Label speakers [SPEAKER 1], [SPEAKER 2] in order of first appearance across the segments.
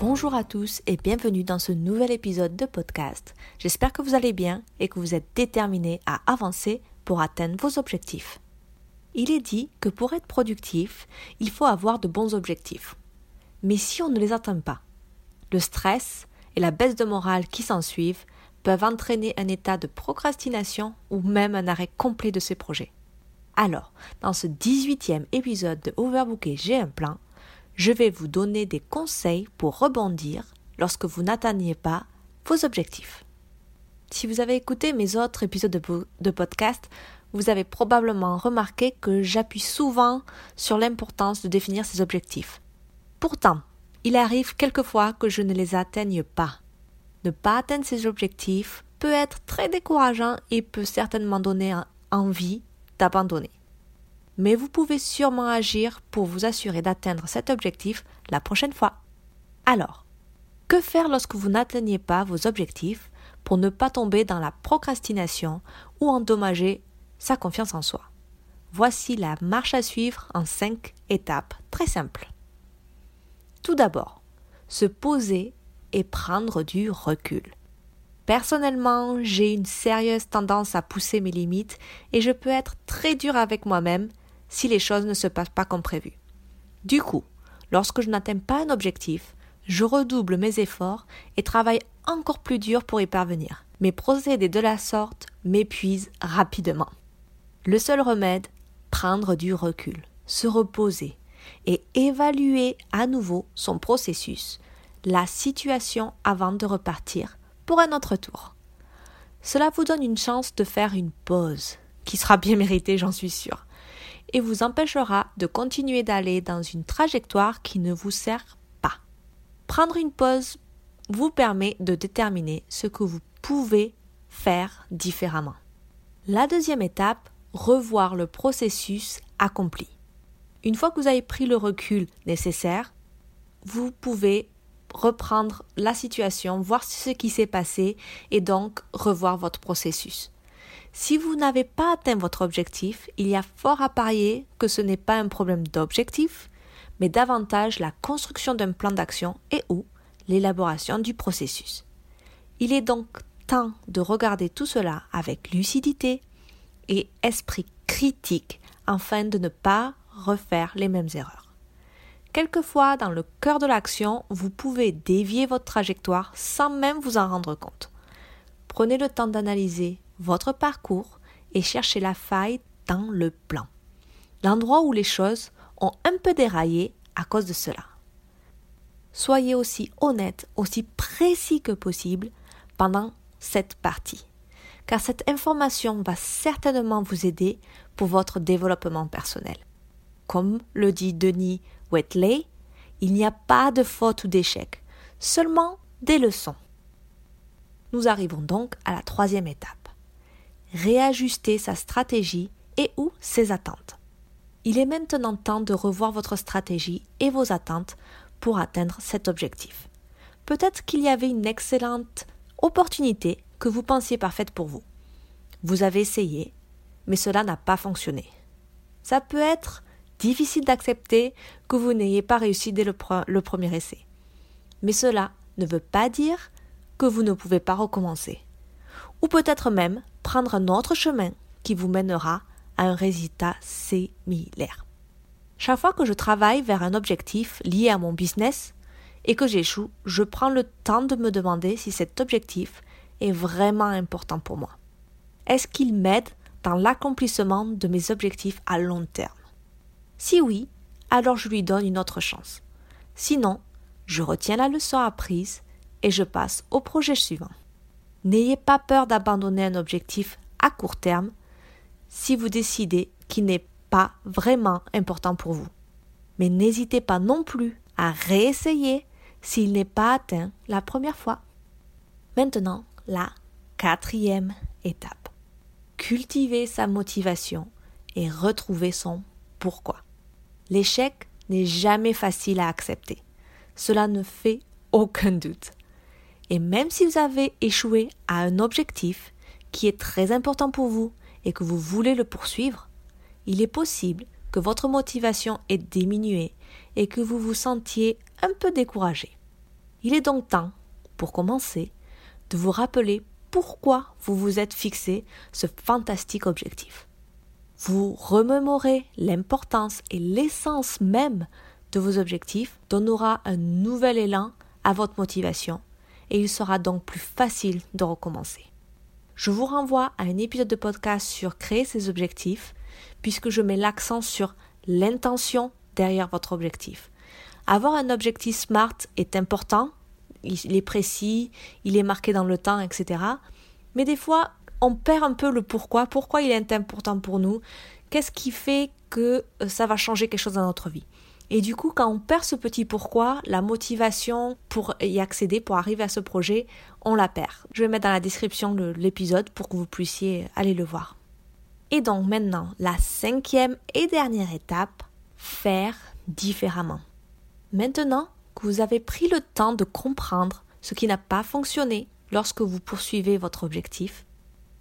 [SPEAKER 1] Bonjour à tous et bienvenue dans ce nouvel épisode de podcast. J'espère que vous allez bien et que vous êtes déterminés à avancer pour atteindre vos objectifs. Il est dit que pour être productif, il faut avoir de bons objectifs. Mais si on ne les atteint pas, le stress et la baisse de morale qui s'ensuivent peuvent entraîner un état de procrastination ou même un arrêt complet de ces projets. Alors, dans ce 18e épisode de Overbooké J'ai un plan, je vais vous donner des conseils pour rebondir lorsque vous n'atteignez pas vos objectifs. Si vous avez écouté mes autres épisodes de, podcast, vous avez probablement remarqué que j'appuie souvent sur l'importance de définir ses objectifs. Pourtant, il arrive quelquefois que je ne les atteigne pas. Ne pas atteindre ses objectifs peut être très décourageant et peut certainement donner envie d'abandonner. Mais vous pouvez sûrement agir pour vous assurer d'atteindre cet objectif la prochaine fois. Alors, que faire lorsque vous n'atteignez pas vos objectifs pour ne pas tomber dans la procrastination ou endommager sa confiance en soi? Voici la marche à suivre en cinq étapes très simples. Tout d'abord, se poser et prendre du recul. Personnellement, j'ai une sérieuse tendance à pousser mes limites et je peux être très dur avec moi-même si les choses ne se passent pas comme prévu. Du coup, lorsque je n'atteins pas un objectif, je redouble mes efforts et travaille encore plus dur pour y parvenir. Mes procédés de la sorte m'épuisent rapidement. Le seul remède, prendre du recul, se reposer et évaluer à nouveau son processus la situation avant de repartir pour un autre tour. Cela vous donne une chance de faire une pause, qui sera bien méritée, j'en suis sûre, et vous empêchera de continuer d'aller dans une trajectoire qui ne vous sert pas. Prendre une pause vous permet de déterminer ce que vous pouvez faire différemment. La deuxième étape, revoir le processus accompli. Une fois que vous avez pris le recul nécessaire, vous pouvez reprendre la situation, voir ce qui s'est passé et donc revoir votre processus. Si vous n'avez pas atteint votre objectif, il y a fort à parier que ce n'est pas un problème d'objectif, mais davantage la construction d'un plan d'action et ou l'élaboration du processus. Il est donc temps de regarder tout cela avec lucidité et esprit critique afin de ne pas refaire les mêmes erreurs. Quelquefois, dans le cœur de l'action, vous pouvez dévier votre trajectoire sans même vous en rendre compte. Prenez le temps d'analyser votre parcours et cherchez la faille dans le plan. L'endroit où les choses ont un peu déraillé à cause de cela. Soyez aussi honnête, aussi précis que possible pendant cette partie, car cette information va certainement vous aider pour votre développement personnel. Comme le dit Denis Wetley, il n'y a pas de faute ou d'échec, seulement des leçons. Nous arrivons donc à la troisième étape. Réajuster sa stratégie et ou ses attentes. Il est maintenant temps de revoir votre stratégie et vos attentes pour atteindre cet objectif. Peut-être qu'il y avait une excellente opportunité que vous pensiez parfaite pour vous. Vous avez essayé, mais cela n'a pas fonctionné. Ça peut être difficile d'accepter que vous n'ayez pas réussi dès le, premier essai. Mais cela ne veut pas dire que vous ne pouvez pas recommencer. Ou peut-être même prendre un autre chemin qui vous mènera à un résultat similaire. Chaque fois que je travaille vers un objectif lié à mon business et que j'échoue, je prends le temps de me demander si cet objectif est vraiment important pour moi. Est-ce qu'il m'aide dans l'accomplissement de mes objectifs à long terme? Si oui, alors je lui donne une autre chance. Sinon, je retiens la leçon apprise et je passe au projet suivant. N'ayez pas peur d'abandonner un objectif à court terme si vous décidez qu'il n'est pas vraiment important pour vous. Mais n'hésitez pas non plus à réessayer s'il n'est pas atteint la première fois. Maintenant, la quatrième étape. Cultiver sa motivation et retrouver son pourquoi. L'échec n'est jamais facile à accepter. Cela ne fait aucun doute. Et même si vous avez échoué à un objectif qui est très important pour vous et que vous voulez le poursuivre, il est possible que votre motivation ait diminué et que vous vous sentiez un peu découragé. Il est donc temps, pour commencer, de vous rappeler pourquoi vous vous êtes fixé ce fantastique objectif. Vous remémorez l'importance et l'essence même de vos objectifs donnera un nouvel élan à votre motivation et il sera donc plus facile de recommencer. Je vous renvoie à un épisode de podcast sur créer ses objectifs puisque je mets l'accent sur l'intention derrière votre objectif. Avoir un objectif SMART est important, il est précis, il est marqué dans le temps, etc. Mais des fois, on perd un peu le pourquoi, pourquoi il est important pour nous, qu'est-ce qui fait que euh, ça va changer quelque chose dans notre vie. Et du coup, quand on perd ce petit pourquoi, la motivation pour y accéder, pour arriver à ce projet, on la perd. Je vais mettre dans la description l'épisode pour que vous puissiez aller le voir. Et donc maintenant, la cinquième et dernière étape, faire différemment. Maintenant que vous avez pris le temps de comprendre ce qui n'a pas fonctionné lorsque vous poursuivez votre objectif,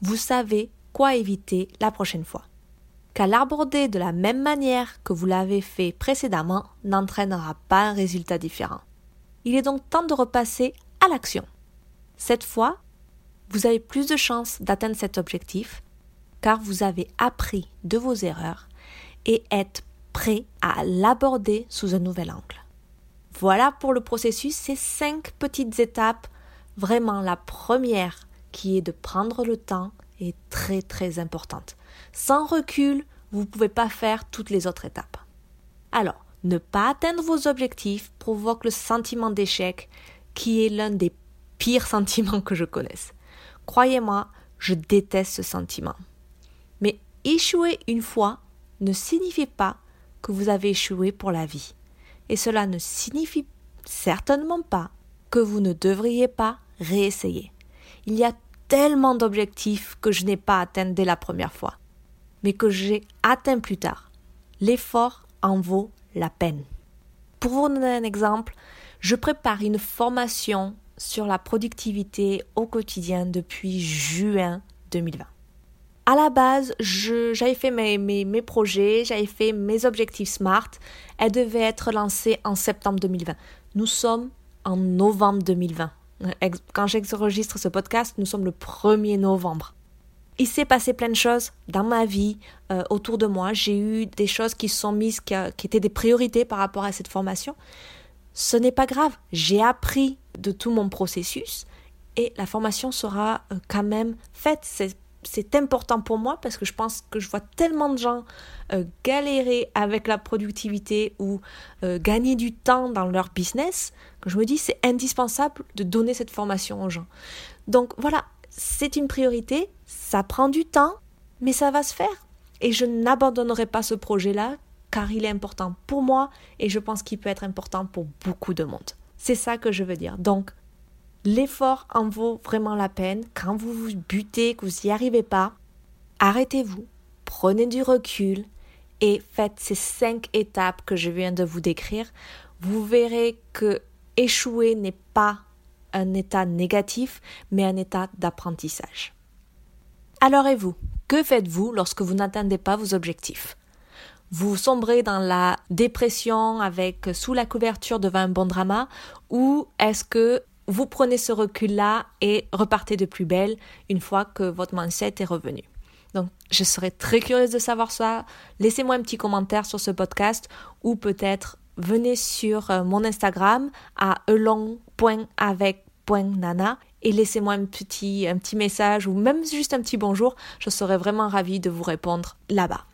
[SPEAKER 1] vous savez quoi éviter la prochaine fois. Qu'à l'aborder de la même manière que vous l'avez fait précédemment n'entraînera pas un résultat différent. Il est donc temps de repasser à l'action. Cette fois, vous avez plus de chances d'atteindre cet objectif car vous avez appris de vos erreurs et êtes prêt à l'aborder sous un nouvel angle. Voilà pour le processus, ces cinq petites étapes. Vraiment, la première qui est de prendre le temps est très très importante. Sans recul, vous ne pouvez pas faire toutes les autres étapes. Alors, ne pas atteindre vos objectifs provoque le sentiment d'échec qui est l'un des pires sentiments que je connaisse. Croyez-moi, je déteste ce sentiment. Mais échouer une fois ne signifie pas que vous avez échoué pour la vie. Et cela ne signifie certainement pas que vous ne devriez pas réessayer. Il y a tellement d'objectifs que je n'ai pas atteints dès la première fois, mais que j'ai atteints plus tard. L'effort en vaut la peine. Pour vous donner un exemple, je prépare une formation sur la productivité au quotidien depuis juin 2020 à la base, j'avais fait mes, mes, projets, j'avais fait mes objectifs SMART. Elles devaient être lancées en septembre 2020. Nous sommes en novembre 2020. Quand j'enregistre ce podcast, nous sommes le 1er novembre. Il s'est passé plein de choses dans ma vie, euh, autour de moi. J'ai eu des choses qui sont mises, qui, qui étaient des priorités par rapport à cette formation. Ce n'est pas grave. J'ai appris de tout mon processus et la formation sera euh, quand même faite. C'est c'est important pour moi parce que je pense que je vois tellement de gens euh, galérer avec la productivité ou euh, gagner du temps dans leur business que je me dis c'est indispensable de donner cette formation aux gens. Donc voilà, c'est une priorité, ça prend du temps, mais ça va se faire. Et je n'abandonnerai pas ce projet-là car il est important pour moi et je pense qu'il peut être important pour beaucoup de monde. C'est ça que je veux dire. Donc L'effort en vaut vraiment la peine. Quand vous vous butez, que vous n'y arrivez pas, arrêtez-vous, prenez du recul et faites ces cinq étapes que je viens de vous décrire. Vous verrez que échouer n'est pas un état négatif, mais un état d'apprentissage. Alors et vous, que faites-vous lorsque vous n'atteindez pas vos objectifs? Vous sombrez dans la dépression avec sous la couverture devant un bon drama ou est-ce que vous prenez ce recul-là et repartez de plus belle une fois que votre mindset est revenu. Donc, je serais très curieuse de savoir ça. Laissez-moi un petit commentaire sur ce podcast ou peut-être venez sur euh, mon Instagram à elong.avec.nana et laissez-moi un petit, un petit message ou même juste un petit bonjour. Je serais vraiment ravie de vous répondre là-bas.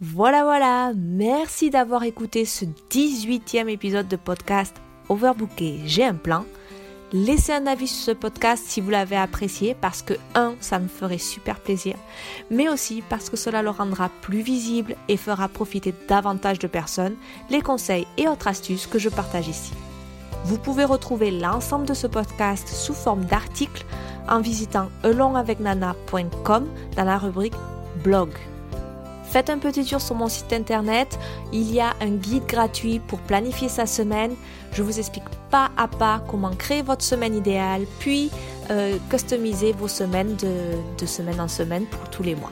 [SPEAKER 1] Voilà, voilà. Merci d'avoir écouté ce 18e épisode de podcast overbooké, j'ai un plan. Laissez un avis sur ce podcast si vous l'avez apprécié parce que, un, ça me ferait super plaisir, mais aussi parce que cela le rendra plus visible et fera profiter davantage de personnes les conseils et autres astuces que je partage ici. Vous pouvez retrouver l'ensemble de ce podcast sous forme d'articles en visitant elongavecnana.com dans la rubrique blog. Faites un petit tour sur mon site internet, il y a un guide gratuit pour planifier sa semaine. Je vous explique pas à pas comment créer votre semaine idéale, puis euh, customiser vos semaines de, de semaine en semaine pour tous les mois.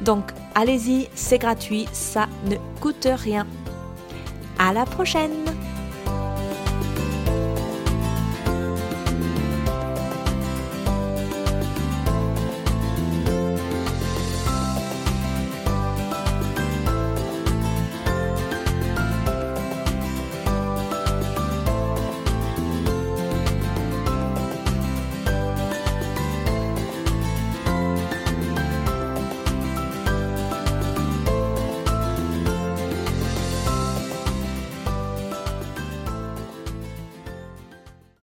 [SPEAKER 1] Donc allez-y, c'est gratuit, ça ne coûte rien. À la prochaine!